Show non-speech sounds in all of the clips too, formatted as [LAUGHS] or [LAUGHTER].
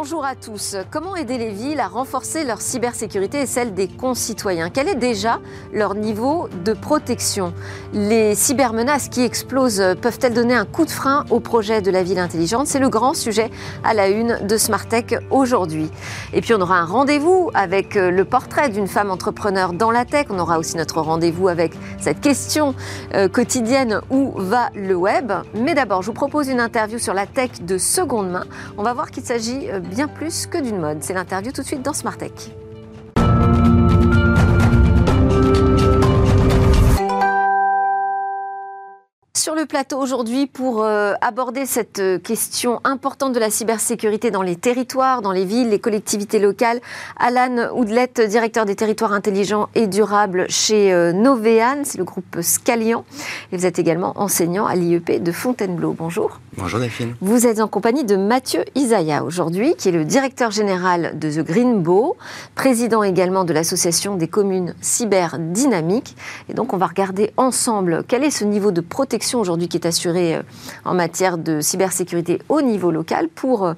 Bonjour à tous. Comment aider les villes à renforcer leur cybersécurité et celle des concitoyens? Quel est déjà leur niveau de protection? Les cybermenaces qui explosent peuvent-elles donner un coup de frein au projet de la ville intelligente? C'est le grand sujet à la une de Smartech aujourd'hui. Et puis on aura un rendez-vous avec le portrait d'une femme entrepreneur dans la tech. On aura aussi notre rendez-vous avec cette question euh, quotidienne où va le web? Mais d'abord, je vous propose une interview sur la tech de seconde main. On va voir qu'il s'agit euh, bien plus que d'une mode. C'est l'interview tout de suite dans Smart sur le plateau aujourd'hui pour euh, aborder cette euh, question importante de la cybersécurité dans les territoires, dans les villes, les collectivités locales. Alan Oudlet, directeur des territoires intelligents et durables chez euh, Novean, c'est le groupe Scalian. Et vous êtes également enseignant à l'IEP de Fontainebleau. Bonjour. Bonjour Delphine. Vous êtes en compagnie de Mathieu Isaya aujourd'hui, qui est le directeur général de The Green Bow, président également de l'association des communes cyberdynamiques. Et donc on va regarder ensemble quel est ce niveau de protection aujourd'hui qui est assuré euh, en matière de cybersécurité au niveau local pour euh,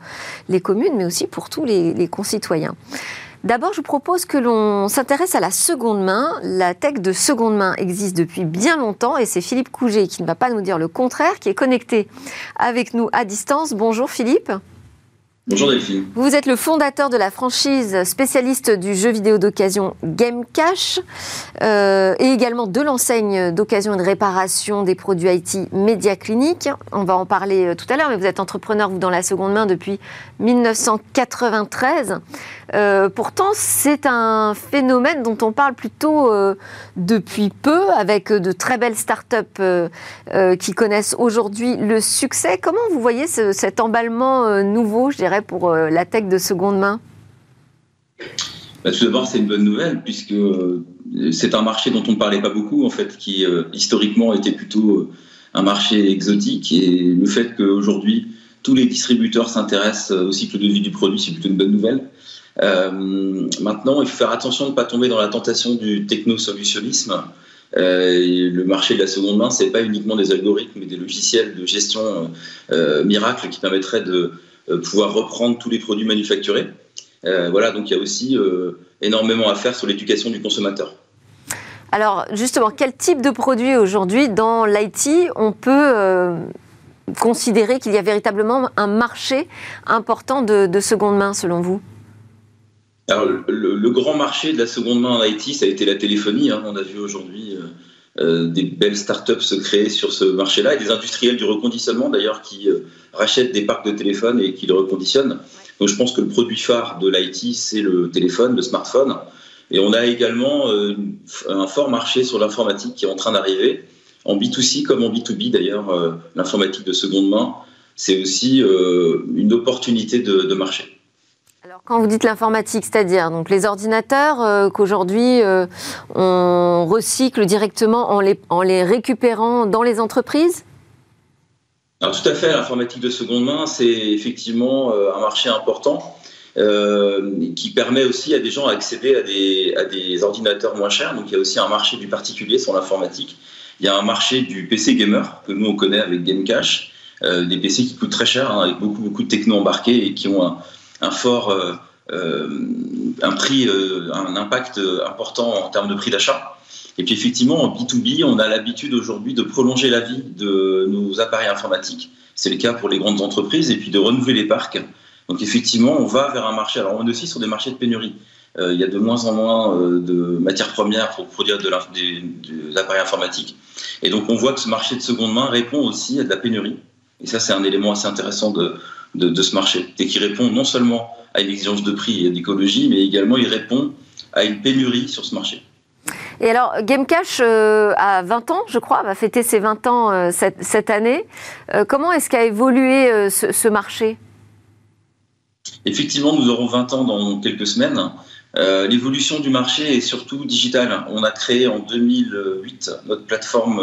les communes, mais aussi pour tous les, concitoyens. D'abord, je vous propose que l'on s'intéresse à la seconde main. La tech de seconde main existe depuis bien longtemps et c'est Philippe Couget qui ne va pas nous dire le contraire, qui est connecté avec nous à distance. Bonjour Philippe. Bonjour Delphine. Vous êtes le fondateur de la franchise spécialiste du jeu vidéo d'occasion Game Cash euh, et également de l'enseigne d'occasion et de réparation des produits IT Media Clinic. On va en parler euh, tout à l'heure, mais vous êtes entrepreneur, vous, dans la seconde main depuis 1993. Euh, pourtant, c'est un phénomène dont on parle plutôt depuis peu, avec de très belles startups qui connaissent aujourd'hui le succès. Comment vous voyez cet emballement nouveau, je dirais, pour euh, la tech de seconde main? Bah, Tout d'abord, c'est une bonne nouvelle, puisque euh, c'est un marché dont on ne parlait pas beaucoup, en fait, qui euh, historiquement était plutôt un marché exotique. Et le fait qu'aujourd'hui, tous les distributeurs s'intéressent au cycle de vie du produit, c'est plutôt une bonne nouvelle. maintenant, il faut faire attention de ne pas tomber dans la tentation du technosolutionnisme. Euh, le marché de la seconde main, c'est pas uniquement des algorithmes, mais des logiciels de gestion euh, miracle qui permettraient de pouvoir reprendre tous les produits manufacturés. Euh, voilà, donc il y a aussi euh, énormément à faire sur l'éducation du consommateur. Alors justement, quel type de produit aujourd'hui dans l'IT on peut considérer qu'il y a véritablement un marché important de, seconde main selon vous? Alors, le, grand marché de la seconde main en IT, ça a été la téléphonie. Hein. On a vu aujourd'hui euh, des belles startups se créer sur ce marché-là et des industriels du reconditionnement d'ailleurs qui euh, rachètent des parcs de téléphones et qui le reconditionnent. Donc je pense que le produit phare de l'IT, c'est le téléphone, le smartphone. Et on a également euh, un fort marché sur l'informatique qui est en train d'arriver, en B2C comme en B2B d'ailleurs. L'informatique de seconde main, c'est aussi une opportunité de marché. Quand vous dites l'informatique, c'est-à-dire donc les ordinateurs euh, qu'aujourd'hui euh, on recycle directement en les, récupérant dans les entreprises Alors, tout à fait, l'informatique de seconde main, c'est effectivement euh, un marché important qui permet aussi à des gens d'accéder à des, ordinateurs moins chers. Donc, il y a aussi un marché du particulier sur l'informatique. Il y a un marché du PC gamer que nous on connaît avec Gamecash, des PC qui coûtent très cher, hein, avec beaucoup, beaucoup de techno embarqués et qui ont un un fort euh, euh, un prix, euh, un impact important en termes de prix d'achat. Et puis effectivement, en B2B, on a l'habitude aujourd'hui de prolonger la vie de nos appareils informatiques. C'est le cas pour les grandes entreprises, et puis de renouveler les parcs. Donc effectivement, on va vers un marché. Alors on est aussi sur des marchés de pénurie. il y a de moins en moins de matières premières pour produire de des, appareils informatiques. Et donc on voit que ce marché de seconde main répond aussi à de la pénurie. Et ça, c'est un élément assez intéressant de, de, ce marché et qui répond non seulement à une exigence de prix et d'écologie, mais également il répond à une pénurie sur ce marché. Et alors, Gamecash euh, a 20 ans, je crois, va fêter ses 20 ans euh, cette, année. Euh, comment est-ce qu'a évolué ce, marché? Effectivement, nous aurons 20 ans dans quelques semaines. L'évolution du marché est surtout digitale. On a créé en 2008 notre plateforme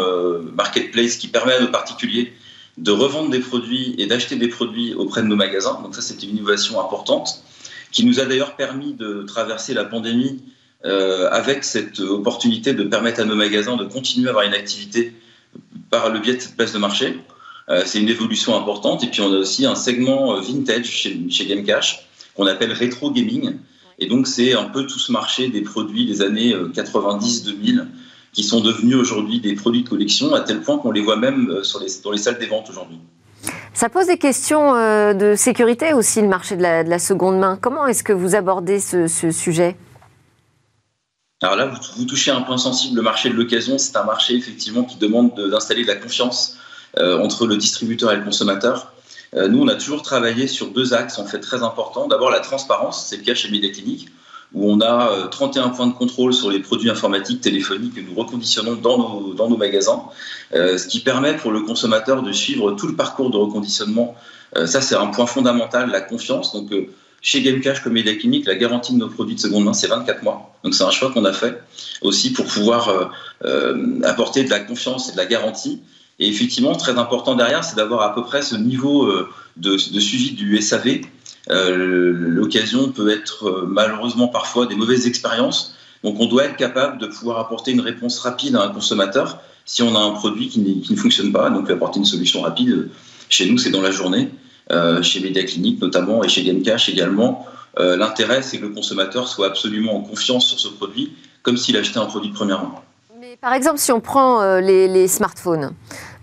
Marketplace qui permet à nos particuliers de revendre des produits et d'acheter des produits auprès de nos magasins. Donc ça, c'est une innovation importante qui nous a d'ailleurs permis de traverser la pandémie euh, avec cette opportunité de permettre à nos magasins de continuer à avoir une activité par le biais de cette place de marché. Euh, c'est une évolution importante. Et puis on a aussi un segment vintage chez, chez Gamecash qu'on appelle rétro gaming. Et donc, c'est un peu tout ce marché des produits des années 90-2000 qui sont devenus aujourd'hui des produits de collection à tel point qu'on les voit même sur les, dans les salles des ventes aujourd'hui. Ça pose des questions de sécurité aussi, le marché de la, seconde main. Comment est-ce que vous abordez ce sujet? Alors là, vous, touchez un point sensible. Le marché de l'occasion, c'est un marché effectivement qui demande d'installer de, la confiance euh, entre le distributeur et le consommateur. Euh, nous, on a toujours travaillé sur deux axes en fait très importants. D'abord, la transparence, c'est le cas chez Mediaclinic, où on a 31 euh, points de contrôle sur les produits informatiques, téléphoniques que nous reconditionnons dans nos, magasins, ce qui permet pour le consommateur de suivre tout le parcours de reconditionnement. ça, c'est un point fondamental, la confiance. Donc, chez Gamecash comme Media Clinique, la garantie de nos produits de seconde main, c'est 24 mois. Donc c'est un choix qu'on a fait aussi pour pouvoir euh, euh, apporter de la confiance et de la garantie. Et effectivement, très important derrière, c'est d'avoir à peu près ce niveau euh, de, suivi du SAV. L'occasion peut être malheureusement parfois des mauvaises expériences. Donc on doit être capable de pouvoir apporter une réponse rapide à un consommateur si on a un produit qui, ne fonctionne pas. Donc apporter une solution rapide, chez nous, c'est dans la journée. Euh, chez Media Clinic notamment et chez Gamecash également. Euh, l'intérêt, c'est que le consommateur soit absolument en confiance sur ce produit, comme s'il achetait un produit de première main. Par exemple, si on prend euh, les, smartphones,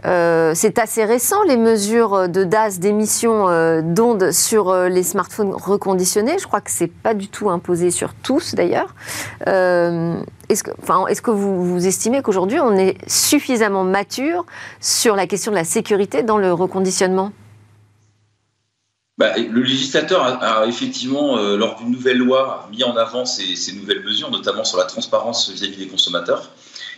c'est assez récent les mesures de DAS, d'émissions d'ondes sur les smartphones reconditionnés. Je crois que c'est pas du tout imposé sur tous d'ailleurs. est-ce que, est-ce que vous, estimez qu'aujourd'hui on est suffisamment mature sur la question de la sécurité dans le reconditionnement? Bah, le législateur a, effectivement, euh, lors d'une nouvelle loi, mis en avant ces, nouvelles mesures, notamment sur la transparence vis-à-vis des consommateurs.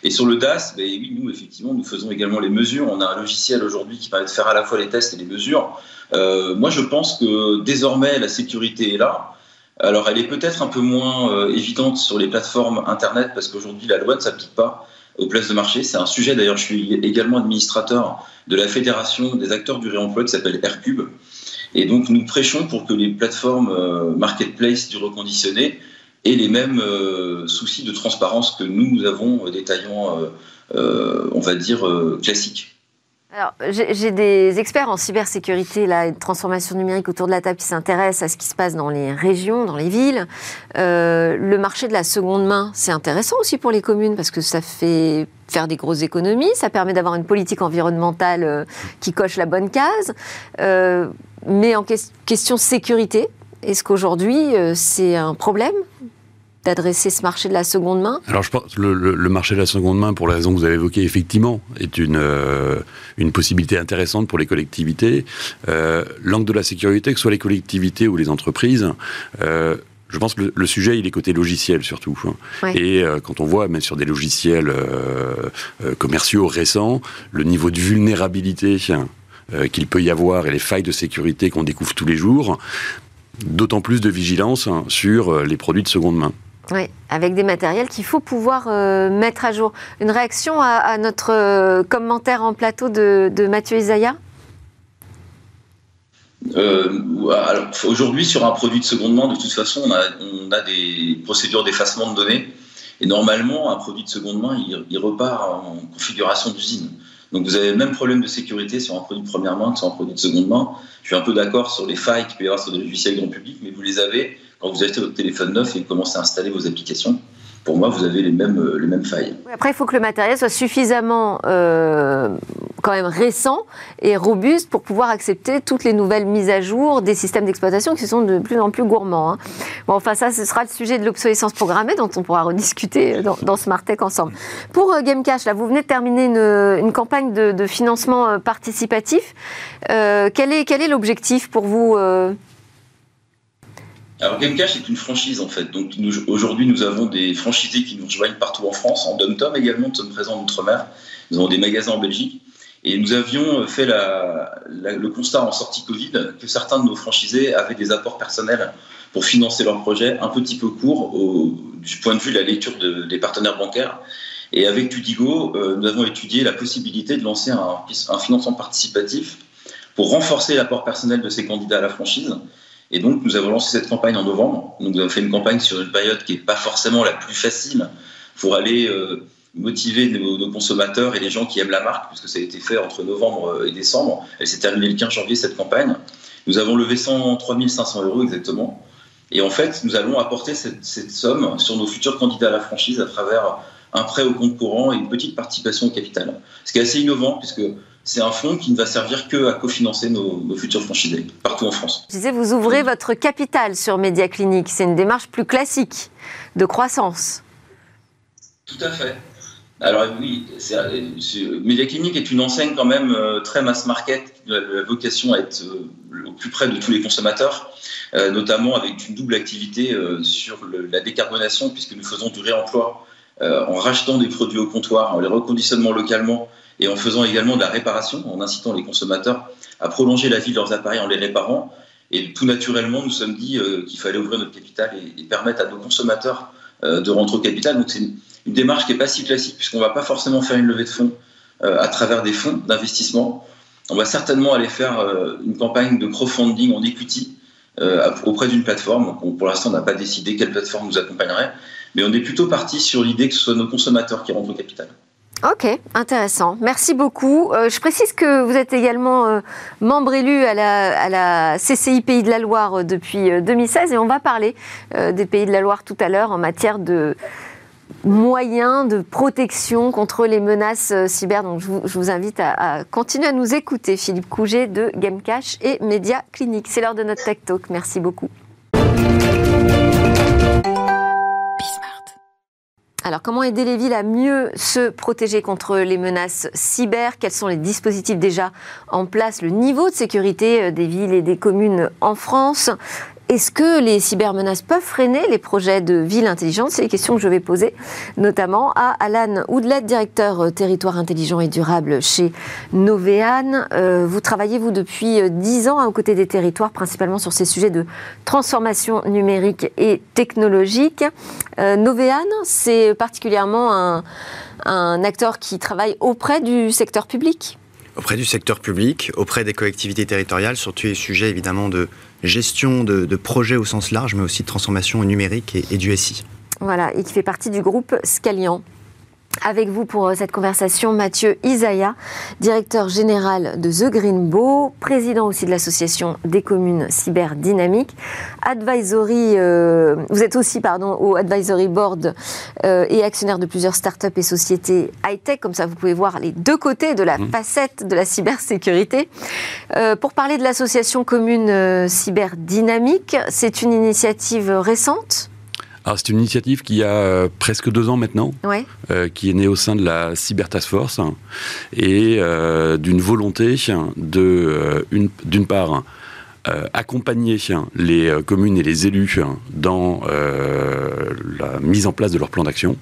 Et sur le DAS, bah, oui, nous, effectivement, nous faisons également les mesures. On a un logiciel aujourd'hui qui permet de faire à la fois les tests et les mesures. Euh, moi, je pense que désormais, la sécurité est là. Alors, elle est peut-être un peu moins euh, évidente sur les plateformes Internet parce qu'aujourd'hui, la loi ne s'applique pas aux places de marché. C'est un sujet, d'ailleurs, je suis également administrateur de la Fédération des acteurs du réemploi qui s'appelle Aircube. Et donc, nous prêchons pour que les plateformes euh, marketplace du reconditionné aient les mêmes euh, soucis de transparence que nous, avons euh, détaillants, on va dire, classiques. Alors, j'ai des experts en cybersécurité là, et de transformation numérique autour de la table qui s'intéressent à ce qui se passe dans les régions, dans les villes. le marché de la seconde main, c'est intéressant aussi pour les communes parce que ça fait faire des grosses économies, ça permet d'avoir une politique environnementale qui coche la bonne case. Mais en question sécurité, est-ce qu'aujourd'hui euh, c'est un problème? D'adresser ce marché de la seconde main? Alors je pense que le, marché de la seconde main, pour la raison que vous avez évoquée, effectivement, est une, euh, une possibilité intéressante pour les collectivités. Euh, L'angle de la sécurité, que ce soit les collectivités ou les entreprises, euh, je pense que le, sujet, il est côté logiciel surtout. Hein. Et quand on voit, même sur des logiciels commerciaux récents, le niveau de vulnérabilité qu'il peut y avoir et les failles de sécurité qu'on découvre tous les jours, d'autant plus de vigilance hein, sur les produits de seconde main. Oui, avec des matériels qu'il faut pouvoir euh, mettre à jour. Une réaction à, notre commentaire en plateau de, Mathieu Isaya Aujourd'hui, sur un produit de seconde main, de toute façon, on a, on a des procédures d'effacement de données. Et normalement, un produit de seconde main, il, il repart en configuration d'usine. Donc vous avez le même problème de sécurité sur un produit de première main que sur un produit de seconde main. Je suis un peu d'accord sur les failles qu'il peut y avoir sur des logiciels grand public, mais vous les avez quand vous achetez votre téléphone neuf et commencez à installer vos applications pour moi, vous avez les mêmes, euh, les mêmes failles. après, il faut que le matériel soit suffisamment euh, quand même récent et robuste pour pouvoir accepter toutes les nouvelles mises à jour des systèmes d'exploitation qui sont de plus en plus gourmands. Hein. Bon, enfin, ça, ce sera le sujet de l'obsolescence programmée dont on pourra rediscuter dans, dans Tech ensemble. Pour euh, GameCash, là, vous venez de terminer une, une campagne de, financement participatif. quel est quel est l'objectif pour vous alors Gamecash est une franchise en fait. Donc aujourd'hui nous avons des franchisés qui nous rejoignent partout en France, en dom-tom également, nous sommes présents en Outre-mer. Nous avons des magasins en Belgique. Et nous avions fait le constat en sortie Covid que certains de nos franchisés avaient des apports personnels pour financer leur projet un petit peu court du point de vue de la lecture des partenaires bancaires. Et avec Tudigo, euh, nous avons étudié la possibilité de lancer un, un financement participatif pour renforcer l'apport personnel de ces candidats à la franchise et donc, nous avons lancé cette campagne en novembre. Donc, nous avons fait une campagne sur une période qui n'est pas forcément la plus facile pour aller euh, motiver nos, consommateurs et les gens qui aiment la marque, puisque ça a été fait entre novembre euh, et décembre. Elle s'est terminée le 15 janvier, cette campagne. Nous avons levé 103 500 euros exactement. Et en fait, nous allons apporter cette, somme sur nos futurs candidats à la franchise à travers un prêt au compte courant et une petite participation au capital. Ce qui est assez innovant puisque c'est un fonds qui ne va servir que à cofinancer nos, nos futurs franchisés partout en France. Je disais, vous ouvrez votre capital sur Média Clinique. C'est une démarche plus classique de croissance. Tout à fait. Alors oui, Média Clinique est une enseigne quand même euh, très mass market, qui a la vocation à être euh, au plus près de tous les consommateurs, euh, notamment avec une double activité sur la décarbonation, puisque nous faisons du réemploi en rachetant des produits au comptoir, en les reconditionnant localement et en faisant également de la réparation, en incitant les consommateurs à prolonger la vie de leurs appareils en les réparant. Et tout naturellement, nous sommes dit qu'il fallait ouvrir notre capital et, permettre à nos consommateurs de rentrer au capital. Donc c'est une démarche qui n'est pas si classique, puisqu'on ne va pas forcément faire une levée de fonds euh, à travers des fonds d'investissement. On va certainement aller faire euh, une campagne de crowdfunding en equity euh, auprès d'une plateforme. pour l'instant, on n'a pas décidé quelle plateforme nous accompagnerait, mais on est plutôt parti sur l'idée que ce soit nos consommateurs qui rentrent au capital. Ok, intéressant. Merci beaucoup. je précise que vous êtes également membre élu à la, à la, CCI Pays de la Loire depuis 2016 et on va parler des Pays de la Loire tout à l'heure en matière de moyens de protection contre les menaces euh, cyber. Donc je vous, invite à, continuer à nous écouter, Philippe Couget de Gamecash et Media Clinique. C'est l'heure de notre Tech Talk. Merci beaucoup. Alors, comment aider les villes à mieux se protéger contre les menaces cyber? Quels sont les dispositifs déjà en place? Le niveau de sécurité euh, des villes et des communes en France? Est-ce que les cybermenaces peuvent freiner les projets de ville intelligente C'est les questions que je vais poser notamment à Alan Woodlet, directeur euh, territoire intelligent et durable chez Novean. Euh, vous travaillez, vous, depuis 10 euh, ans aux côtés des territoires, principalement sur ces sujets de transformation numérique et technologique. Euh, c'est particulièrement un, un acteur qui travaille auprès du secteur public? Auprès du secteur public, auprès des collectivités territoriales, sur tous les sujets évidemment de gestion de, projets au sens large, mais aussi de transformation numérique et, et du SI. Voilà, et qui fait partie du groupe Scalian. Avec vous pour euh, cette conversation, Mathieu Isaya, directeur général de The Green Bow, président aussi de l'association des communes cyberdynamiques, advisory, euh, vous êtes aussi pardon, au advisory board euh, et actionnaire de plusieurs startups et sociétés high-tech, comme ça vous pouvez voir les deux côtés de la mmh. facette de la cybersécurité. pour parler de l'association commune cyberdynamique, c'est une initiative récente? C'est une initiative qui a euh, presque deux ans maintenant, euh, qui est née au sein de la Cyber Task Force et euh, d'une volonté de, d'une part, accompagner les communes et les élus dans la mise en place de leur plan d'action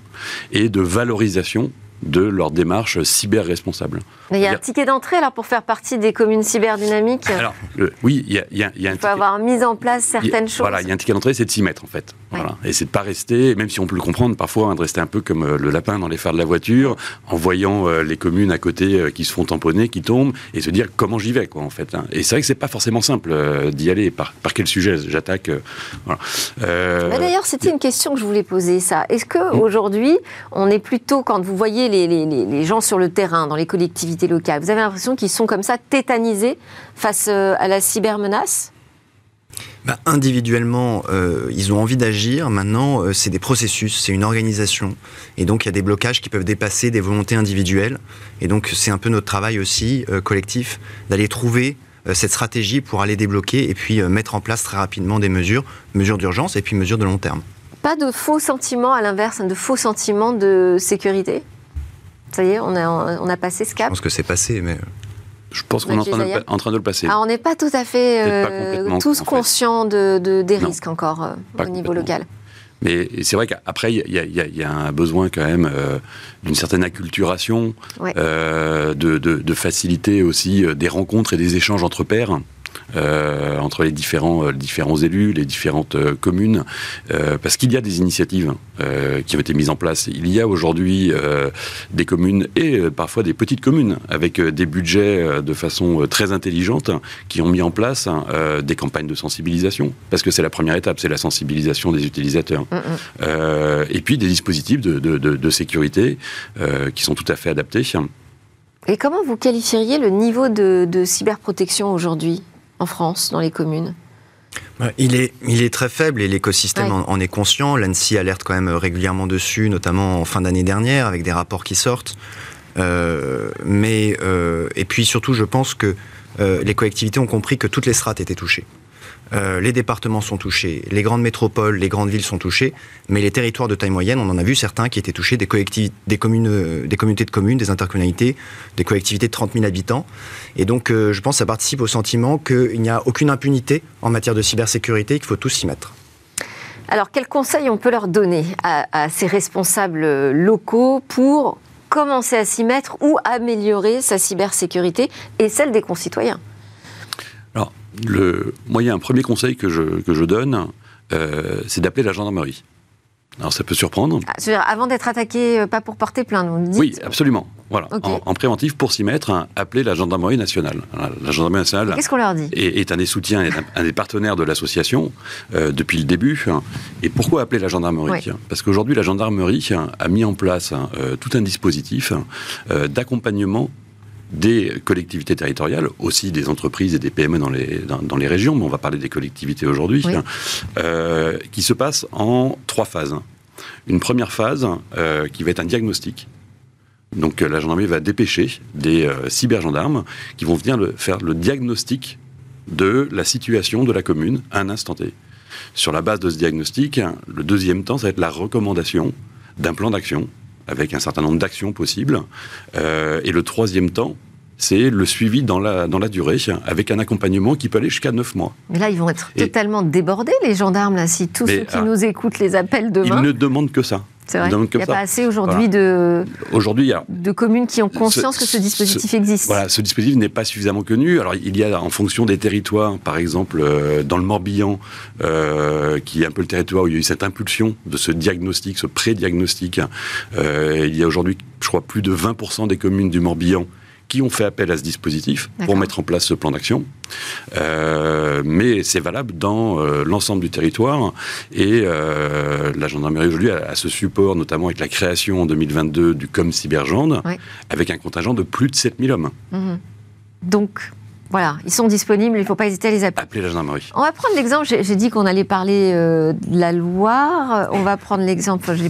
et de valorisation de leur démarche cyber responsable. Mais il y a un ticket d'entrée alors pour faire partie des communes cyberdynamiques Alors, oui, il y a, il y a, il faut avoir mis en place certaines choses. Voilà, il y a un ticket d'entrée, c'est de s'y mettre en fait. Voilà. Et c'est de pas rester, même si on peut le comprendre parfois, hein, de rester un peu comme euh, le lapin dans les phares de la voiture, en voyant euh, les communes à côté euh, qui se font tamponner, qui tombent, et se dire comment j'y vais quoi en fait. Hein. Et c'est vrai que c'est pas forcément simple d'y aller. Par, par quel sujet? J'attaque voilà. D'ailleurs, c'était une question que je voulais poser. Ça, est-ce que aujourd'hui, on est plutôt quand vous voyez les, les, les gens sur le terrain, dans les collectivités locales, vous avez l'impression qu'ils sont comme ça tétanisés face à la cybermenace? Bah, individuellement, euh, ils ont envie d'agir. Maintenant, euh, c'est des processus, c'est une organisation. Et donc, il y a des blocages qui peuvent dépasser des volontés individuelles. Et donc, c'est un peu notre travail aussi, euh, collectif, d'aller trouver cette stratégie pour aller débloquer et puis mettre en place très rapidement des mesures, mesures d'urgence et puis mesures de long terme. Pas de faux sentiments, à l'inverse, de faux sentiments de sécurité? Ça y est, on a, on a passé ce cap? Je pense que c'est passé, mais... Je pense qu'on est en train, de, le passer. Ah, on n'est pas tout à fait euh, tous conscients de, des risques encore euh, au niveau local. Mais c'est vrai qu'après, il y, a un besoin quand même euh, d'une certaine acculturation, de, de, faciliter aussi des rencontres et des échanges entre pairs. Euh, entre les différents, euh, différents élus, les différentes euh, communes, parce qu'il y a des initiatives qui ont été mises en place. Il y a aujourd'hui des communes et parfois des petites communes avec des budgets de façon très intelligente qui ont mis en place des campagnes de sensibilisation, parce que c'est la première étape, c'est la sensibilisation des utilisateurs. Mm, mm. et puis des dispositifs de, de sécurité qui sont tout à fait adaptés. Et comment vous qualifieriez le niveau de, de cyberprotection aujourd'hui? En France, dans les communes il est, il est très faible et l'écosystème en, est conscient. L'ANSI alerte quand même régulièrement dessus, notamment en fin d'année dernière, avec des rapports qui sortent. Euh, mais, euh, et puis surtout, je pense que euh, les collectivités ont compris que toutes les strates étaient touchées. Euh, les départements sont touchés, les grandes métropoles, les grandes villes sont touchées, mais les territoires de taille moyenne, on en a vu certains qui étaient touchés, des, euh, des communautés de communes, des intercommunalités, des collectivités de 30 000 habitants. Et donc, euh, je pense que ça participe au sentiment qu'il n'y a aucune impunité en matière de cybersécurité qu'il faut tous s'y mettre. Alors, quels conseils on peut leur donner à, ces responsables locaux pour commencer à s'y mettre ou améliorer sa cybersécurité et celle des concitoyens? Le, moi, il y a un premier conseil que je, que je donne, euh, c'est d'appeler la gendarmerie. Alors ça peut surprendre. Ah, avant d'être attaqué, euh, pas pour porter plainte, vous dites Oui, absolument. Voilà. En, préventif, pour s'y mettre, hein, appelez la gendarmerie nationale. La gendarmerie nationale. Qu'est-ce qu'on leur dit est, un des soutiens, est un, des partenaires de l'association euh, depuis le début. Et pourquoi appeler la gendarmerie Parce qu'aujourd'hui, la gendarmerie a mis en place tout un dispositif d'accompagnement des collectivités territoriales, aussi des entreprises et des PME dans les, dans, les régions, mais on va parler des collectivités aujourd'hui, euh, qui se passe en trois phases. Une première phase euh, qui va être un diagnostic. Donc la gendarmerie va dépêcher des euh, cybergendarmes qui vont venir faire le diagnostic de la situation de la commune à un instant T. Sur la base de ce diagnostic, le deuxième temps, ça va être la recommandation d'un plan d'action avec un certain nombre d'actions possibles. Euh, et le troisième temps, c'est le suivi dans la, dans la durée, avec un accompagnement qui peut aller jusqu'à 9 mois. Mais là, ils vont être totalement débordés, les gendarmes, là, si tous ceux qui ah, nous écoutent les appellent demain. Ils ne demandent que ça. C'est vrai. Il n'y a pas assez aujourd'hui de, aujourd'hui, de communes qui ont conscience que ce dispositif existe. Voilà, ce dispositif n'est pas suffisamment connu. Alors, il y a, en fonction des territoires, par exemple, euh, dans le Morbihan, euh, qui est un peu le territoire où il y a eu cette impulsion de ce diagnostic, ce pré-diagnostic, euh, il y a aujourd'hui, je crois, plus de 20% des communes du Morbihan qui ont fait appel à ce dispositif pour mettre en place ce plan d'action. Euh, mais c'est valable dans euh, l'ensemble du territoire. Et euh, la gendarmerie aujourd'hui a, ce support, notamment avec la création en 2022 du COM Cybergende, avec un contingent de plus de 7000 hommes. Mhm. Donc, voilà, ils sont disponibles, il ne faut pas hésiter à les appeler. Appeler la gendarmerie. On va prendre l'exemple, j'ai dit qu'on allait parler euh, de la Loire, on va prendre l'exemple, je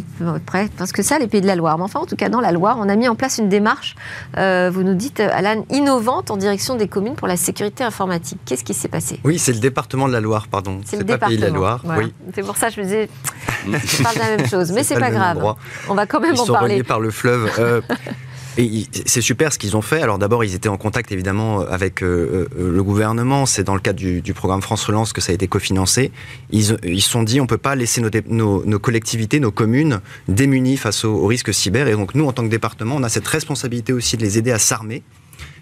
prêt, parce que ça, les pays de la Loire. Mais enfin, en tout cas, dans la Loire, on a mis en place une démarche, euh, vous nous dites, Alan, innovante en direction des communes pour la sécurité informatique. Qu'est-ce qui s'est passé? Oui, c'est le département de la Loire, pardon. C'est le pas Pays de la Loire, oui. C'est pour ça que je me disais, [LAUGHS] je parle de la même chose, mais c'est pas, pas grave. On va quand même Ils en sont parler. par le fleuve. Euh, [LAUGHS] c'est super ce qu'ils ont fait. Alors d'abord, ils étaient en contact évidemment avec euh, euh, le gouvernement. C'est dans le cadre du, programme France Relance que ça a été cofinancé. Ils se sont dit, on peut pas laisser nos, collectivités, nos communes démunies face aux, aux risques cyber. Et donc nous, en tant que département, on a cette responsabilité aussi de les aider à s'armer.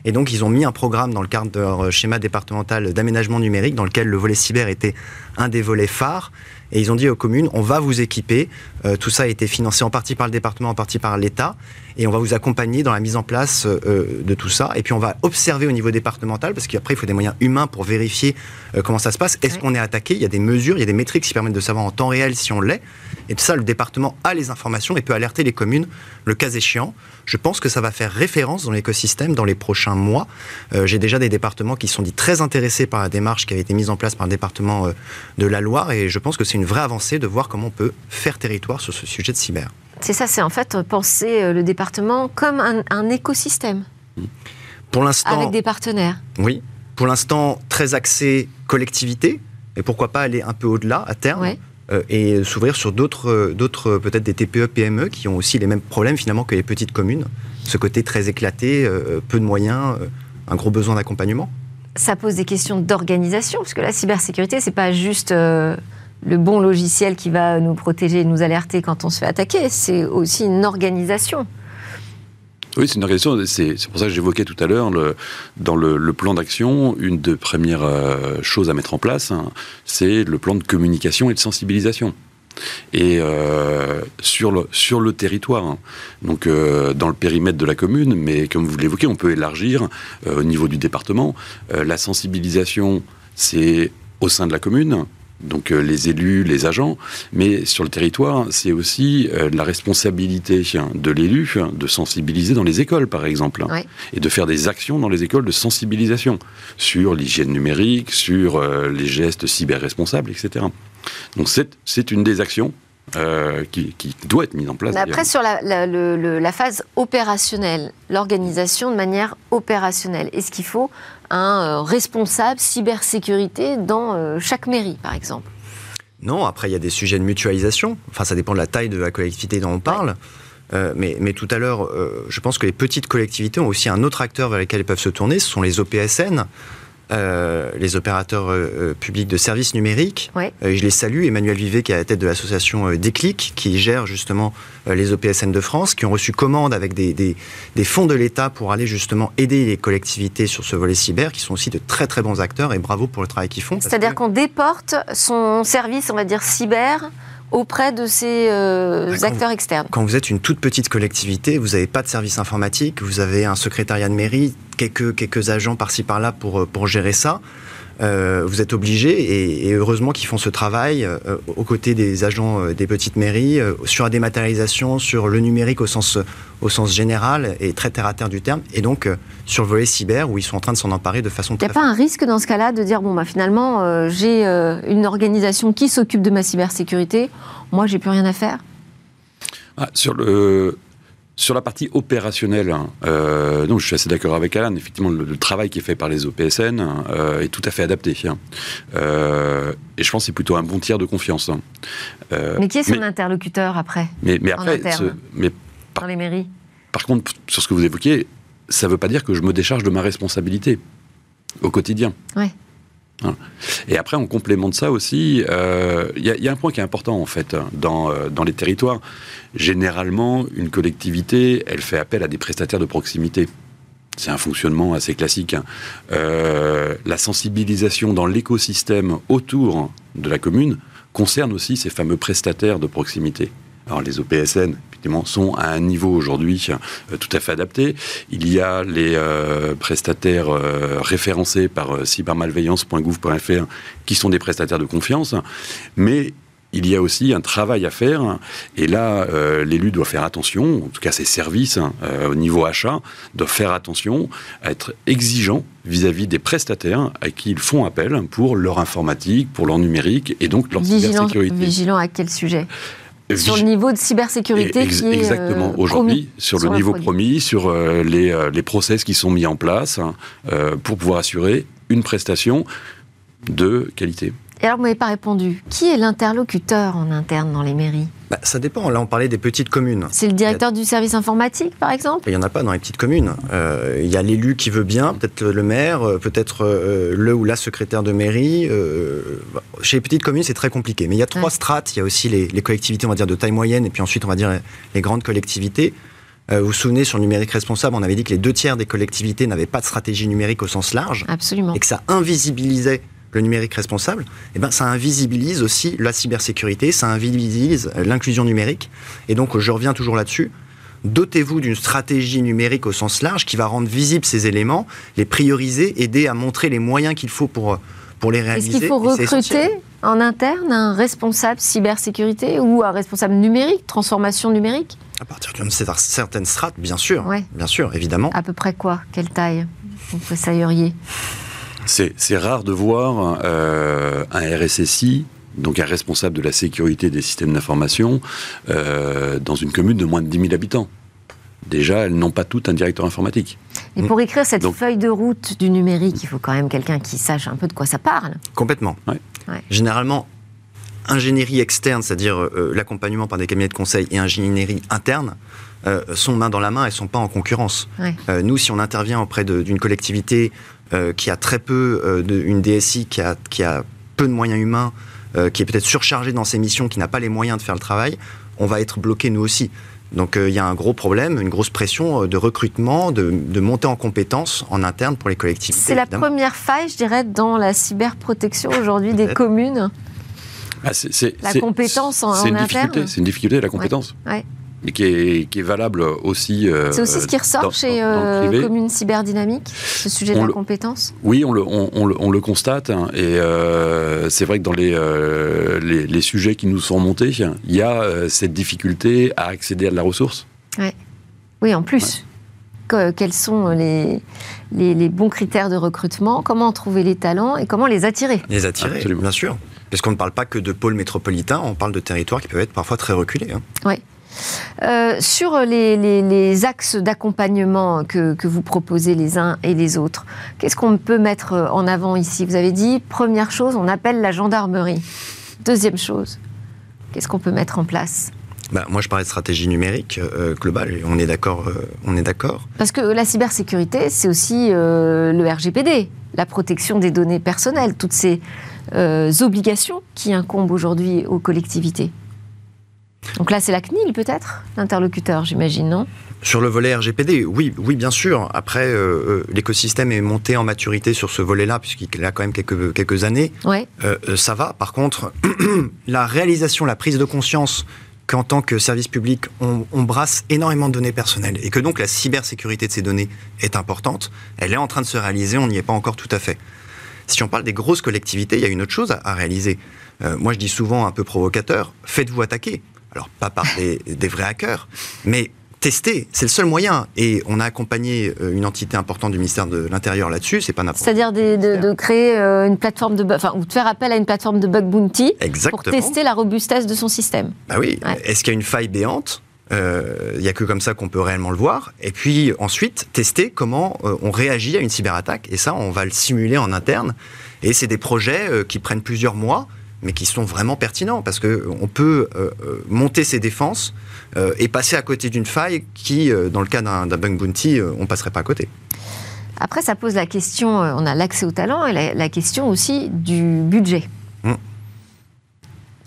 Et donc, ils ont mis un programme dans le cadre de leur schéma départemental d'aménagement numérique, dans lequel le volet cyber était un des volets phares. Et ils ont dit aux communes, on va vous équiper. Euh, tout ça a été financé en partie par le département, en partie par l'État. Et on va vous accompagner dans la mise en place euh, de tout ça. Et puis on va observer au niveau départemental, parce qu'après, il faut des moyens humains pour vérifier euh, comment ça se passe. Est-ce qu'on est attaqué? Il y a des mesures, il y a des métriques qui permettent de savoir en temps réel si on l'est. Et ça, le département a les informations et peut alerter les communes le cas échéant. Je pense que ça va faire référence dans l'écosystème dans les prochains mois. J'ai déjà des départements qui sont dit très intéressés par la démarche qui avait été mise en place par le département de la Loire. Et je pense que c'est une vraie avancée de voir comment on peut faire territoire sur ce sujet de cyber. C'est ça, c'est en fait penser euh, le département comme un, écosystème. Pour l'instant. Avec des partenaires. Oui. Pour l'instant, très axé collectivité. Et pourquoi pas aller un peu au-delà à terme euh, et s'ouvrir sur d'autres, euh, d'autres peut-être des TPE, PME qui ont aussi les mêmes problèmes finalement que les petites communes. Ce côté très éclaté, peu de moyens, un gros besoin d'accompagnement. Ça pose des questions d'organisation, parce que la cybersécurité, c'est pas juste le bon logiciel qui va nous protéger et nous alerter quand on se fait attaquer. C'est aussi une organisation. Oui, c'est une organisation. C'est pour ça que j'évoquais tout à l'heure, dans le, plan d'action, une des premières euh, choses à mettre en place, hein, c'est le plan de communication et de sensibilisation. Et euh, sur, le, territoire, hein. donc euh, dans le périmètre de la commune, mais comme vous l'évoquez, on peut élargir au niveau du département. la sensibilisation, c'est au sein de la commune, donc euh, les élus, les agents, mais sur le territoire, c'est aussi euh, la responsabilité de l'élu de sensibiliser dans les écoles, par exemple, et de faire des actions dans les écoles de sensibilisation sur l'hygiène numérique, sur euh, les gestes cyber-responsables, etc. Donc c'est une des actions qui, doit être mise en place. Mais après, sur la, la phase opérationnelle, l'organisation de manière opérationnelle, est-ce qu'il faut un euh, responsable cybersécurité dans euh, chaque mairie, par exemple Non, après, il y a des sujets de mutualisation. Enfin, ça dépend de la taille de la collectivité dont on parle. Euh, mais, mais, tout à l'heure, je pense que les petites collectivités ont aussi un autre acteur vers lequel elles peuvent se tourner, ce sont les OPSN. Euh, les opérateurs euh, euh, publics de services numériques. je les salue. Emmanuel Vivet, qui est à la tête de l'association Déclic, qui gère justement les OPSN de France, qui ont reçu commande avec des, des, fonds de l'État pour aller justement aider les collectivités sur ce volet cyber, qui sont aussi de très très bons acteurs. Et bravo pour le travail qu'ils font. C'est-à-dire qu'on déporte son service, on va dire cyber, auprès de ces euh, bah, acteurs externes Quand vous êtes une toute petite collectivité, vous n'avez pas de service informatique, vous avez un secrétariat de mairie, quelques, quelques agents par-ci par-là pour, euh, pour gérer ça. Euh, vous êtes obligé, et, heureusement qu'ils font ce travail euh, aux côtés des agents euh, des petites mairies, sur la dématérialisation, sur le numérique au sens, au sens général et très terre à terre du terme, et donc sur le volet cyber où ils sont en train de s'en emparer de façon très. Il n'y a pas un risque dans ce cas-là de dire bon bah finalement j'ai une organisation qui s'occupe de ma cybersécurité, moi j'ai plus rien à faire? Ah, sur le sur la partie opérationnelle, hein, euh, je suis assez d'accord avec Alan. Effectivement, le, travail qui est fait par les OPSN euh, est tout à fait adapté. Hein. Euh, et je pense que c'est plutôt un bon tiers de confiance. Hein. mais qui est son interlocuteur après Mais, mais après, mais par, dans les mairies. Par contre, sur ce que vous évoquiez, ça ne veut pas dire que je me décharge de ma responsabilité au quotidien. Ouais. Et après, en complément de ça aussi, il euh, y, a un point qui est important en fait dans, euh, dans les territoires. Généralement, une collectivité, elle fait appel à des prestataires de proximité. C'est un fonctionnement assez classique. Hein. Euh, la sensibilisation dans l'écosystème autour de la commune concerne aussi ces fameux prestataires de proximité. Alors les OPSN, sont à un niveau aujourd'hui euh, tout à fait adapté. Il y a les euh, prestataires euh, référencés par cybermalveillance.gouv.fr qui sont des prestataires de confiance, mais il y a aussi un travail à faire. Et là, l'élu doit faire attention, en tout cas ses services au niveau achat, doivent faire attention à être exigeants vis-à-vis des prestataires à qui ils font appel pour leur informatique, pour leur numérique et donc leur cybersécurité. Vigilant à quel sujet? Sur le niveau de cybersécurité qui est Exactement. Euh, Aujourd'hui, sur, le niveau promis, sur euh, les, euh, les, process qui sont mis en place hein, pour pouvoir assurer une prestation de qualité. Et alors, vous m'avez pas répondu. Qui est l'interlocuteur en interne dans les mairies? Bah, Ça dépend. Là, on parlait des petites communes. C'est le directeur du service informatique, par exemple? Il n'y en a pas dans les petites communes. Euh, il y a l'élu qui veut bien, peut-être le maire, euh, peut-être euh, le ou la secrétaire de mairie. chez les petites communes, c'est très compliqué. Mais il y a trois strates. Il y a aussi les, collectivités, on va dire, de taille moyenne, et puis ensuite, on va dire, les grandes collectivités. vous vous souvenez, sur le numérique responsable, on avait dit que les deux tiers des collectivités n'avaient pas de stratégie numérique au sens large. Absolument. Et que ça invisibilisait le numérique responsable, eh ben, ça invisibilise aussi la cybersécurité, ça invisibilise l'inclusion numérique. Et donc, je reviens toujours là-dessus. Dotez-vous d'une stratégie numérique au sens large qui va rendre visibles ces éléments, les prioriser, aider à montrer les moyens qu'il faut pour, pour les réaliser. Est-ce qu'il faut recruter en interne un responsable cybersécurité ou un responsable numérique, transformation numérique? À partir d'une certaine strate, bien sûr. Bien sûr, évidemment. À peu près quoi? Quelle taille? Vous présailleriez c'est rare de voir euh, un RSSI donc un responsable de la sécurité des systèmes d'information, euh, dans une commune de moins de 10 000 habitants. Déjà, elles n'ont pas toutes un directeur informatique. Et pour écrire cette feuille de route du numérique, il faut quand même quelqu'un qui sache un peu de quoi ça parle. Complètement. Généralement, ingénierie externe, c'est-à-dire euh, l'accompagnement par des cabinets de conseil, et ingénierie interne, sont main dans la main et ne sont pas en concurrence. nous, si on intervient auprès d'une collectivité euh, qui a très peu, euh, de, une DSI qui a, qui a peu de moyens humains, euh, qui est peut-être surchargée dans ses missions, qui n'a pas les moyens de faire le travail, on va être bloqué nous aussi. Donc il y a un gros problème, une grosse pression de recrutement, de, de montée en compétences en interne pour les collectivités. C'est la première faille, je dirais, dans la cyberprotection aujourd'hui des communes. Ah, c'est, la compétence en, interne. C'est une difficulté, la compétence. Ouais. Mais qui est, qui est valable aussi. Euh, c'est aussi ce qui ressort chez euh, Commune Cyberdynamique, ce sujet de la compétence? Oui, on le, on, le, on le, constate. Hein, et euh, c'est vrai que dans les, les, les, sujets qui nous sont montés, il y a cette difficulté à accéder à de la ressource. Ouais. Oui, en plus. quels sont les, les, les, bons critères de recrutement Comment trouver les talents et comment les attirer? Les attirer, Absolument. bien sûr. Parce qu'on ne parle pas que de pôles métropolitains, on parle de territoires qui peuvent être parfois très reculés. Hein. Oui. Euh, sur les, axes d'accompagnement que, vous proposez les uns et les autres, qu'est-ce qu'on peut mettre en avant ici? Vous avez dit, première chose, on appelle la gendarmerie. Deuxième chose, qu'est-ce qu'on peut mettre en place? Bah, moi, je parlais de stratégie numérique euh, globale. on est d'accord. Euh, on est d'accord. Parce que la cybersécurité, c'est aussi le RGPD, la protection des données personnelles, toutes ces obligations qui incombent aujourd'hui aux collectivités. Donc là, c'est la CNIL peut-être, l'interlocuteur, j'imagine, non? Sur le volet RGPD, oui, oui, bien sûr. Après, euh, euh, l'écosystème est monté en maturité sur ce volet-là, puisqu'il a quand même quelques, quelques années. Ouais. Euh, ça va. Par contre, [CLEARS THROAT] la réalisation, la prise de conscience qu'en tant que service public, on, on, brasse énormément de données personnelles et que donc la cybersécurité de ces données est importante, elle est en train de se réaliser, on n'y est pas encore tout à fait. Si on parle des grosses collectivités, il y a une autre chose à, à réaliser. moi, je dis souvent un peu provocateur, faites-vous attaquer alors pas par des, vrais hackers, mais tester, c'est le seul moyen. Et on a accompagné euh, une entité importante du ministère de l'Intérieur là-dessus, c'est pas n'importe C'est-à-dire de, créer euh, une plateforme de, enfin, ou de faire appel à une plateforme de bug bounty pour tester la robustesse de son système. Bah oui. Est-ce qu'il y a une faille béante? Euh, il n'y a que comme ça qu'on peut réellement le voir. Et puis ensuite, tester comment on réagit à une cyberattaque. Et ça, on va le simuler en interne. Et c'est des projets qui prennent plusieurs mois mais qui sont vraiment pertinents parce que on peut euh, euh, monter ses défenses euh, et passer à côté d'une faille qui, dans le cas d'un bug bounty, on passerait pas à côté. Après, ça pose la question, on a l'accès au talent et la, la, question aussi du budget. Hum.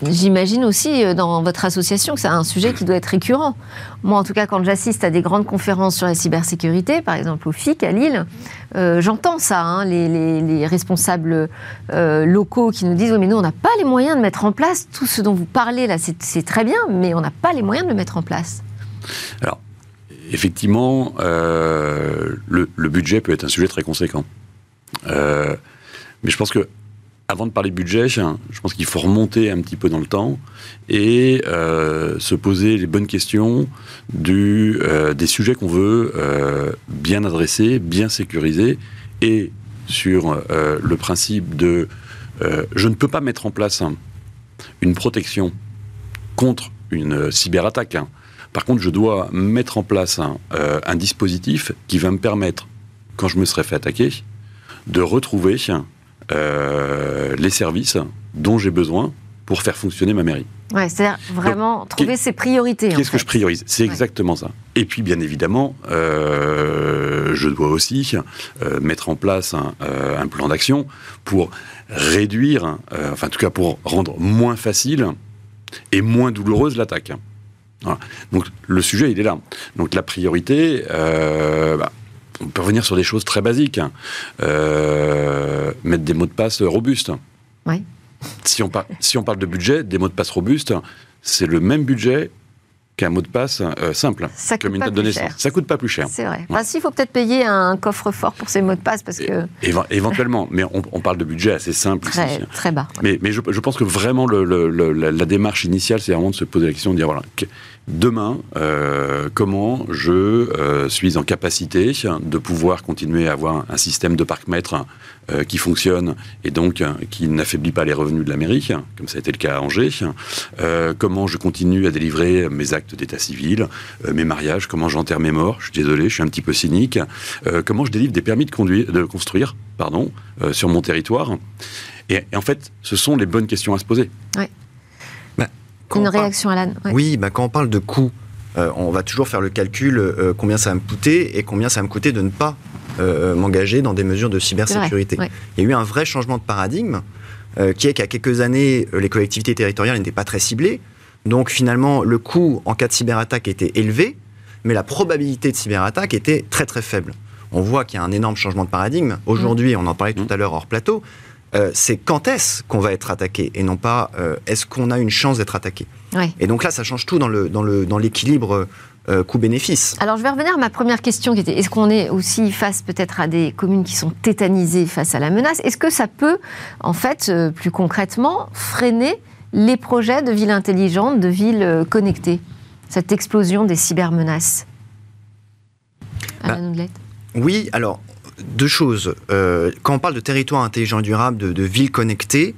J'imagine aussi euh, dans votre association que c'est un sujet qui doit être récurrent. Moi, en tout cas, quand j'assiste à des grandes conférences sur la cybersécurité, par exemple au FIC à Lille, euh, j'entends ça, hein, les, responsables euh, locaux qui nous disent oui, mais nous, on n'a pas les moyens de mettre en place tout ce dont vous parlez là, c'est très bien, mais on n'a pas les moyens de le mettre en place. Alors, effectivement, le, le, budget peut être un sujet très conséquent. mais je pense que avant de parler budget, je pense qu'il faut remonter un petit peu dans le temps et euh, se poser les bonnes questions euh, des sujets qu'on veut euh, bien adresser, bien sécuriser et sur le principe de je ne peux pas mettre en place une protection contre une cyberattaque. Par contre, je dois mettre en place un dispositif qui va me permettre, quand je me serai fait attaquer, de retrouver euh, les services dont j'ai besoin pour faire fonctionner ma mairie. Ouais, c'est-à-dire vraiment trouver ses priorités. Qu'est-ce que je priorise? C'est exactement ça. Et puis, bien évidemment, euh, je dois aussi euh, mettre en place un, plan d'action pour réduire, enfin, en tout cas, pour rendre moins facile et moins douloureuse l'attaque. Donc, le sujet, il est là. Donc, la priorité, bah, on peut revenir sur des choses très basiques. Hein. Euh, mettre des mots de passe robustes. Oui. Si on, si on parle de budget, des mots de passe robustes, c'est le même budget qu'un mot de passe euh, simple, ça comme une date de naissance. Ça coûte pas plus cher. C'est vrai. Enfin, s'il faut peut-être payer un coffre-fort pour ces mots de passe, parce que... éventuellement, mais on, parle de budget assez simple. Très, très bas. Mais, mais je, pense que vraiment, le, la, démarche initiale, c'est vraiment de se poser la question, de dire, voilà, demain, euh, comment je euh, suis en capacité de pouvoir continuer à avoir un système de parc-mètres euh, qui fonctionne et donc qui n'affaiblit pas les revenus de la mairie, comme ça a été le cas à Angers, comment je continue à délivrer mes actes d'état civil, mes mariages, comment j'enterre mes morts, je suis désolé, je suis un petit peu cynique, comment je délivre des permis de, conduire, de construire pardon, sur mon territoire. Et, en fait, ce sont les bonnes questions à se poser. Une réaction, Alan Oui, bah, quand on parle de coûts, euh, on va toujours faire le calcul euh, combien ça va me coûter et combien ça va me coûter de ne pas euh, m'engager dans des mesures de cybersécurité. Il y a eu un vrai changement de paradigme qui est qu'à quelques années, les collectivités territoriales n'étaient pas très ciblées. Donc finalement, le coût en cas de cyberattaque était élevé, mais la probabilité de cyberattaque était très très faible. On voit qu'il y a un énorme changement de paradigme. Aujourd'hui, on en parlait tout à l'heure hors plateau, euh, c'est quand est-ce qu'on va être attaqué et non pas euh, est-ce qu'on a une chance d'être attaqué. Et donc là, ça change tout dans l'équilibre dans le, dans coût-bénéfice. Alors je vais revenir à ma première question qui était est-ce qu'on est aussi face peut-être à des communes qui sont tétanisées face à la menace? Est-ce que ça peut, en fait, plus concrètement, freiner les projets de villes intelligentes, de villes connectées? Cette explosion des cybermenaces? Bah, Oui, alors deux choses. Euh, quand on parle de territoire intelligent et durable, de, villes connectées,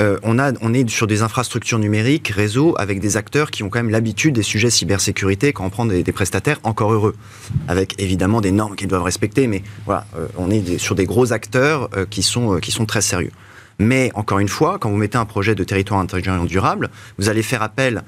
euh, on, a, on est sur des infrastructures numériques, réseaux, avec des acteurs qui ont quand même l'habitude des sujets cybersécurité quand on prend des, prestataires encore heureux, avec évidemment des normes qu'ils doivent respecter, mais voilà, euh, on est sur des gros acteurs qui, sont, qui sont très sérieux. Mais encore une fois, quand vous mettez un projet de territoire intelligent et durable, vous allez faire appel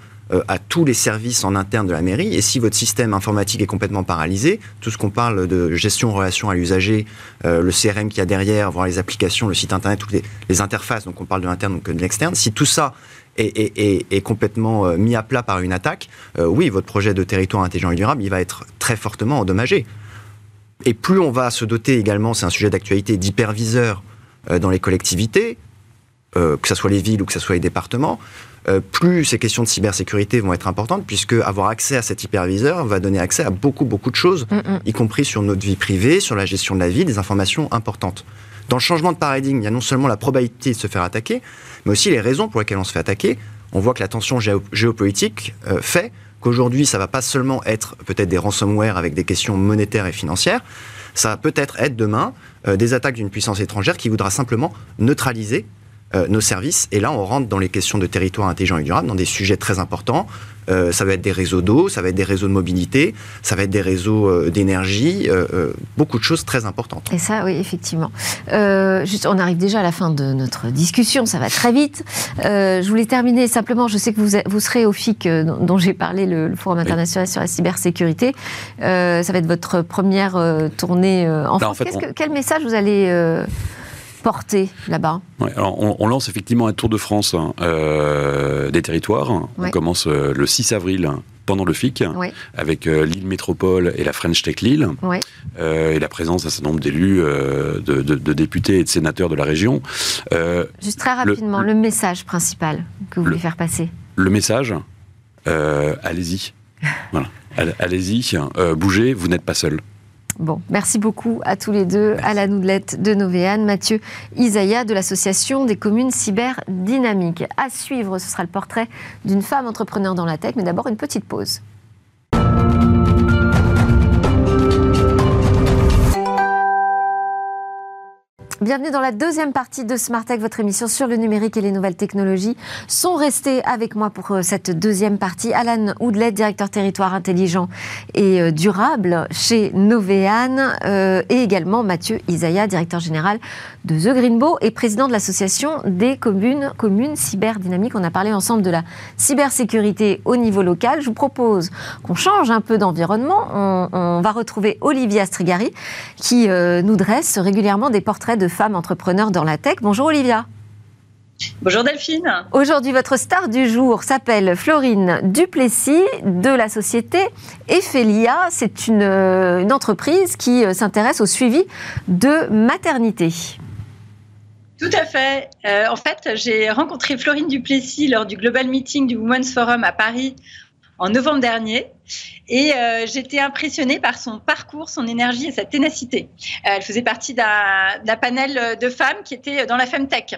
à tous les services en interne de la mairie. Et si votre système informatique est complètement paralysé, tout ce qu'on parle de gestion relation à l'usager, euh, le CRM qu'il y a derrière, voir les applications, le site internet, toutes les, interfaces, donc on parle de l'interne donc de l'externe, si tout ça est, complètement euh, mis à plat par une attaque, oui, votre projet de territoire intelligent et durable, il va être très fortement endommagé. Et plus on va se doter également, c'est un sujet d'actualité, d'hyperviseurs dans les collectivités, que ce soit les villes ou que ce soit les départements, euh, plus ces questions de cybersécurité vont être importantes, puisque avoir accès à cet hyperviseur va donner accès à beaucoup, beaucoup de choses, mm, mm. y compris sur notre vie privée, sur la gestion de la vie, des informations importantes. Dans le changement de paradigme, il y a non seulement la probabilité de se faire attaquer, mais aussi les raisons pour lesquelles on se fait attaquer. On voit que la tension géopolitique euh, fait qu'aujourd'hui, ça va pas seulement être peut-être des ransomware avec des questions monétaires et financières, ça va peut-être être demain euh, des attaques d'une puissance étrangère qui voudra simplement neutraliser euh, nos services. Et là, on rentre dans les questions de territoire intelligent et durable, dans des sujets très importants. Euh, ça va être des réseaux d'eau, ça va être des réseaux de mobilité, ça va être des réseaux euh, d'énergie, beaucoup de choses très importantes. Et ça, oui, effectivement. juste, on arrive déjà à la fin de notre discussion, ça va très vite. je voulais terminer simplement, je sais que vous, vous serez au FIC dont, j'ai parlé, le, Forum international sur la cybersécurité. ça va être votre première tournée en France. quel message vous allez porter là-bas on, lance effectivement un tour de France hein, euh, des territoires. On commence euh, le 6 avril pendant le FIC, avec euh, Lille Métropole et la French Tech Lille, et la présence d'un certain nombre d'élus, de, députés et de sénateurs de la région. Juste très rapidement, le, message principal que vous voulez faire passer. Le message, allez-y. [LAUGHS] voilà. Allez-y, bougez, vous n'êtes pas seul. Bon, merci beaucoup à tous les deux, à la Noudelette de Novéane, Mathieu Isaya de l'Association des communes cyber dynamiques. À suivre, ce sera le portrait d'une femme entrepreneur dans la tech, mais d'abord une petite pause. Bienvenue dans la deuxième partie de Smart Tech, votre émission sur le numérique et les nouvelles technologies. Sont restés avec moi pour euh, cette deuxième partie Alan Houdlet, directeur territoire intelligent et euh, durable chez Novéane, euh, et également Mathieu Isaya, directeur général de The Greenbow et président de l'association des communes, communes cyberdynamiques. On a parlé ensemble de la cybersécurité au niveau local. Je vous propose qu'on change un peu d'environnement. On, va retrouver Olivia Strigari qui nous dresse régulièrement des portraits de femmes entrepreneurs dans la tech. Bonjour Olivia. Bonjour Delphine. Aujourd'hui, votre star du jour s'appelle Florine Duplessis de la société Ephelia. C'est une, euh, entreprise qui euh, s'intéresse au suivi de maternité. Tout à fait. Euh, en fait, j'ai rencontré Florine Duplessis lors du Global Meeting du Women's Forum à Paris en novembre dernier. Et euh, j'étais impressionnée par son parcours, son énergie et sa ténacité. Euh, elle faisait partie d'un panel de femmes qui étaient dans la Femtech.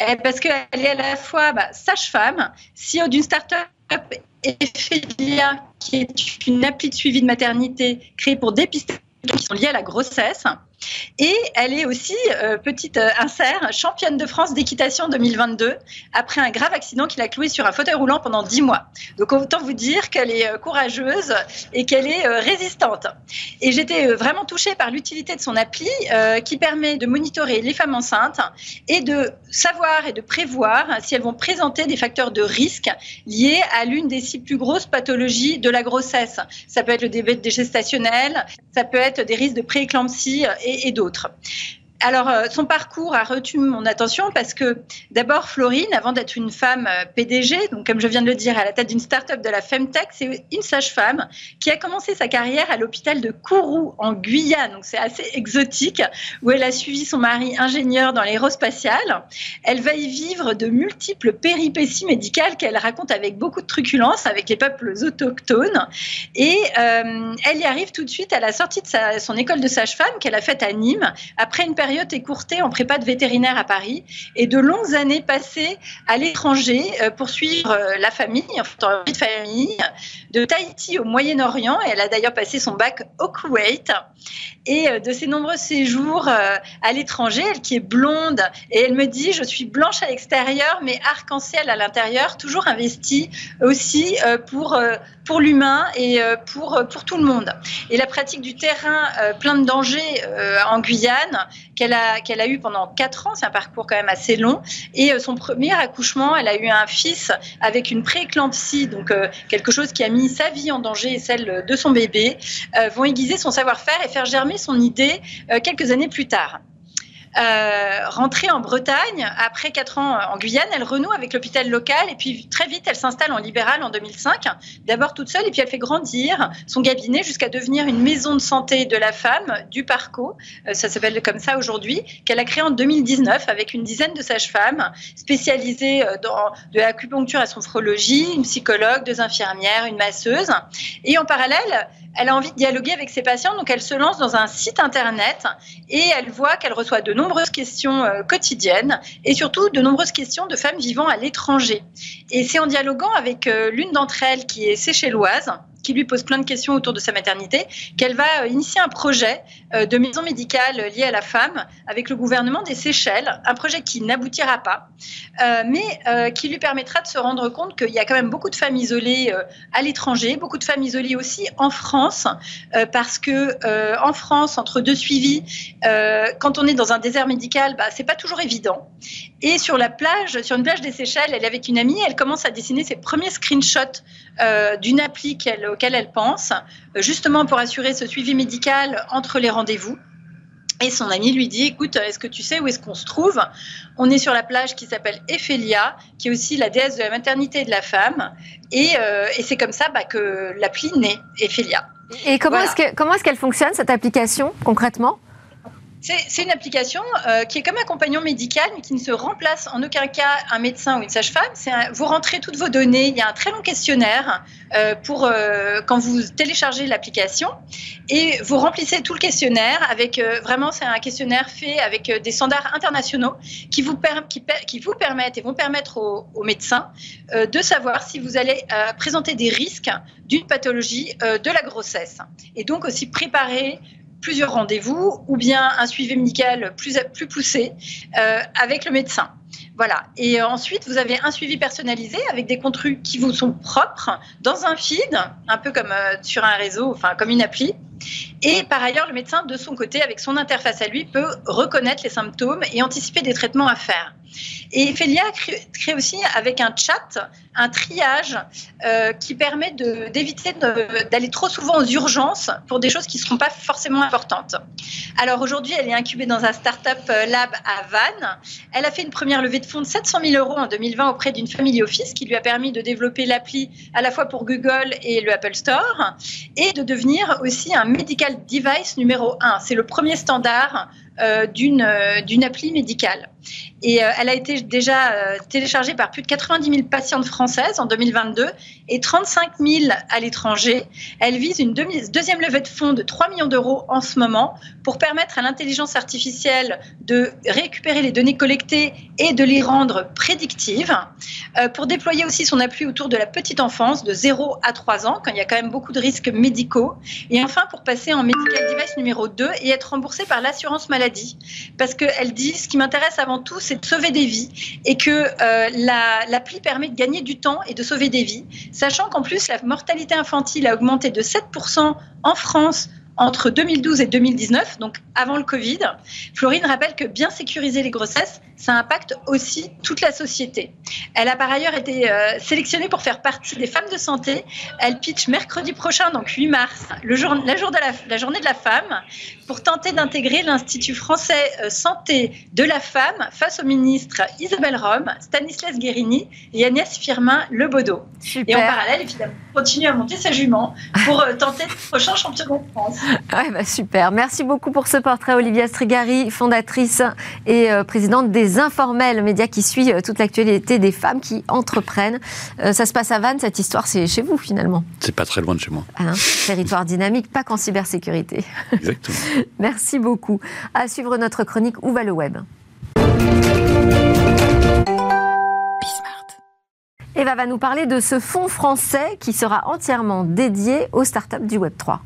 Euh, parce qu'elle est à la fois bah, sage-femme, CEO d'une start-up Ephelia, qui est une appli de suivi de maternité créée pour dépister qui sont liées à la grossesse. Et elle est aussi, euh, petite euh, insert, championne de France d'équitation 2022, après un grave accident qu'il a cloué sur un fauteuil roulant pendant 10 mois. Donc autant vous dire qu'elle est euh, courageuse et qu'elle est résistante. Et j'étais vraiment touchée par l'utilité de son appli qui permet de monitorer les femmes enceintes et de savoir et de prévoir si elles vont présenter des facteurs de risque liés à l'une des six plus grosses pathologies de la grossesse. Ça peut être le diabète gestationnel, ça peut être des risques de prééclampsie et, d'autres. Alors, euh, son parcours a retenu mon attention parce que d'abord, Florine, avant d'être une femme euh, PDG, donc comme je viens de le dire, à la tête d'une start-up de la Femtech, c'est une sage-femme qui a commencé sa carrière à l'hôpital de Kourou, en Guyane. Donc, c'est assez exotique, où elle a suivi son mari ingénieur dans l'aérospatiale. Elle va y vivre de multiples péripéties médicales qu'elle raconte avec beaucoup de truculence avec les peuples autochtones. Et euh, elle y arrive tout de suite à la sortie de son école de sage-femme qu'elle a faite à Nîmes, après une période écourtée en prépa de vétérinaire à Paris et de longues années passées à l'étranger euh, pour suivre euh, la famille, enfin, de famille, de Tahiti au Moyen-Orient. Elle a d'ailleurs passé son bac au Koweït. Et euh, de ses nombreux séjours à l'étranger, elle qui est blonde, et elle me dit, je suis blanche à l'extérieur, mais arc-en-ciel à l'intérieur, toujours investie aussi pour, pour l'humain et pour, pour tout le monde. Et la pratique du terrain plein de dangers en Guyane, qu'elle a, qu'elle a eu pendant 4 ans. C'est un parcours quand même assez long. Et euh, son premier accouchement, elle a eu un fils avec une prééclampsie, donc euh, quelque chose qui a mis sa vie en danger et celle de son bébé, euh, vont aiguiser son savoir-faire et faire germer son idée quelques années plus tard. Euh, rentrée en Bretagne, après 4 ans en Guyane, elle renoue avec l'hôpital local et puis très vite elle s'installe en libéral en 2005, d'abord toute seule et puis elle fait grandir son cabinet jusqu'à devenir une maison de santé de la femme du Parco, euh, ça s'appelle comme ça aujourd'hui, qu'elle a créé en 2019 avec une dizaine de sages-femmes spécialisées euh, dans de l'acupuncture à sophrologie, une psychologue, deux infirmières, une masseuse. Et en parallèle, elle a envie de dialoguer avec ses patients, donc elle se lance dans un site internet et elle voit qu'elle reçoit de nombreuses questions euh, quotidiennes et surtout de nombreuses questions de femmes vivant à l'étranger. Et c'est en dialoguant avec euh, l'une d'entre elles qui est séchelloise, qui lui pose plein de questions autour de sa maternité, qu'elle va euh, initier un projet euh, de maison médicale liée à la femme avec le gouvernement des Seychelles, un projet qui n'aboutira pas, euh, mais qui lui permettra de se rendre compte qu'il y a quand même beaucoup de femmes isolées à l'étranger, beaucoup de femmes isolées aussi en France, parce que en France, entre deux suivis, quand on est dans un désert médical, bah, c'est pas toujours évident. Et sur la plage, sur une plage des Seychelles, elle est avec une amie, elle commence à dessiner ses premiers screenshots d'une appli qu'elle auquel elle pense, euh, justement pour assurer ce suivi médical entre les rendez-vous. Et son ami lui dit, écoute, est-ce que tu sais où est-ce qu'on se trouve? On est sur la plage qui s'appelle Ephélia, qui est aussi la déesse de la maternité et de la femme. Et, euh, c'est comme ça bah, que l'appli naît, Ephélia. Et comment est-ce qu'elle fonctionne, cette application, concrètement? C'est une application euh, qui est comme un compagnon médical, mais qui ne se remplace en aucun cas un médecin ou une sage-femme. Vous rentrez toutes vos données. Il y a un très long questionnaire euh, pour euh, quand vous téléchargez l'application et vous remplissez tout le questionnaire avec vraiment c'est un questionnaire fait avec des standards internationaux qui vous, qui, vous permettent et vont permettre aux, aux médecins de savoir si vous allez présenter des risques d'une pathologie de la grossesse et donc aussi préparer plusieurs rendez-vous ou bien un suivi médical plus, plus poussé euh, avec le médecin. Voilà. Et ensuite, vous avez un suivi personnalisé avec des contenus qui vous sont propres dans un feed, un peu comme euh, sur un réseau, enfin comme une appli. Et par ailleurs, le médecin, de son côté, avec son interface à lui, peut reconnaître les symptômes et anticiper des traitements à faire. Et Félia crée aussi avec un chat un triage euh, qui permet d'éviter d'aller trop souvent aux urgences pour des choses qui ne seront pas forcément importantes. Alors aujourd'hui, elle est incubée dans un startup euh, lab à Vannes. Elle a fait une première levée de fonds de 700 000 euros en 2020 auprès d'une family office qui lui a permis de développer l'appli à la fois pour Google et le Apple Store et de devenir aussi un medical device numéro 1. C'est le premier standard euh, d'une appli médicale. Et euh, elle a été déjà téléchargée par plus de 90 000 patientes françaises en 2022 et 35 000 à l'étranger. Elle vise une deuxième levée de fonds de 3 millions d'euros en ce moment pour permettre à l'intelligence artificielle de récupérer les données collectées et de les rendre prédictives, pour déployer aussi son appui autour de la petite enfance de 0 à 3 ans, quand il y a quand même beaucoup de risques médicaux, et enfin pour passer en medical device numéro 2 et être remboursé par l'assurance maladie parce qu'elle dit ce qui m'intéresse avant tout, c'est de sauver des vies et que euh, l'appli permet de gagner du temps et de sauver des vies, sachant qu'en plus la mortalité infantile a augmenté de 7% en France entre 2012 et 2019, donc avant le Covid, Florine rappelle que bien sécuriser les grossesses, ça impacte aussi toute la société. Elle a par ailleurs été euh, sélectionnée pour faire partie des femmes de santé. Elle pitch mercredi prochain, donc 8 mars, le jour, la, jour de la, journée de la femme, pour tenter d'intégrer l'Institut français euh, santé de la femme face aux ministres Isabelle Rome, Stanislas Guérini et Agnès Firmin Lebaudot. Et en parallèle, évidemment, continue à monter sa jument pour euh, tenter le prochain championnat de France. Ouais, bah super. Merci beaucoup pour ce portrait, Olivia Strigari, fondatrice et présidente des informels, média qui suit euh, toute l'actualité des femmes qui entreprennent. Euh, ça se passe à Vannes, cette histoire, c'est chez vous finalement. C'est pas très loin de chez moi. Hein, territoire dynamique, pas qu'en cybersécurité. [LAUGHS] Exactement. Merci beaucoup. À suivre notre chronique Où va le web? Eva va nous parler de ce fonds français qui sera entièrement dédié aux startups du Web 3.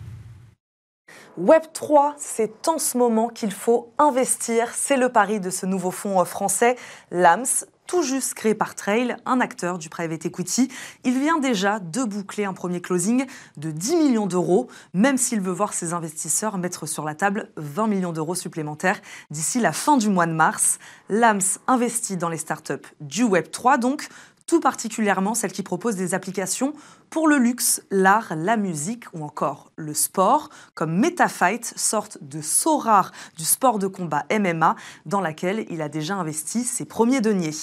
Web3, c'est en ce moment qu'il faut investir. C'est le pari de ce nouveau fonds français, LAMS, tout juste créé par Trail, un acteur du private equity. Il vient déjà de boucler un premier closing de 10 millions d'euros, même s'il veut voir ses investisseurs mettre sur la table 20 millions d'euros supplémentaires d'ici la fin du mois de mars. LAMS investit dans les startups du Web3, donc tout particulièrement celles qui proposent des applications pour le luxe, l'art, la musique ou encore le sport, comme MetaFight, sorte de saut rare du sport de combat MMA, dans laquelle il a déjà investi ses premiers deniers.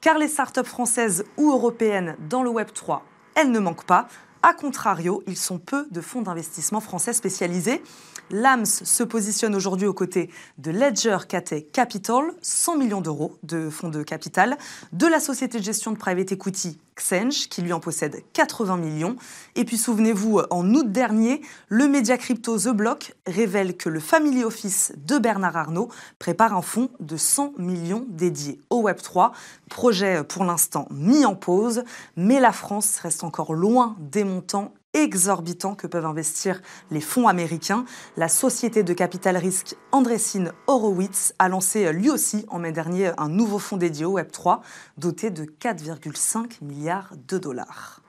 Car les startups françaises ou européennes dans le Web 3, elles ne manquent pas. A contrario, ils sont peu de fonds d'investissement français spécialisés. L'AMS se positionne aujourd'hui aux côtés de Ledger Cathay Capital, 100 millions d'euros de fonds de capital, de la société de gestion de private equity Xenge, qui lui en possède 80 millions. Et puis souvenez-vous, en août dernier, le média crypto The Block révèle que le Family Office de Bernard Arnault prépare un fonds de 100 millions dédié au Web3. Projet pour l'instant mis en pause, mais la France reste encore loin des montants exorbitants que peuvent investir les fonds américains. La société de capital risque Andreessen Horowitz a lancé lui aussi en mai dernier un nouveau fonds dédié au Web3 doté de 4,5 milliards de dollars.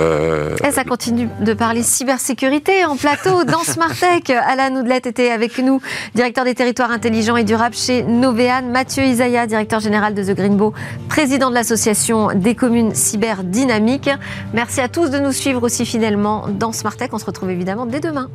Euh, Et ça continue de parler cybersécurité en plateau dans Smartech. [LAUGHS] Alain Oudlet était avec nous, directeur des territoires intelligents et durables chez Novean. Mathieu Isaya, directeur général de The Greenbow, président de l'association des communes cyberdynamiques. Merci à tous de nous suivre aussi fidèlement dans Smartech. On se retrouve évidemment dès demain.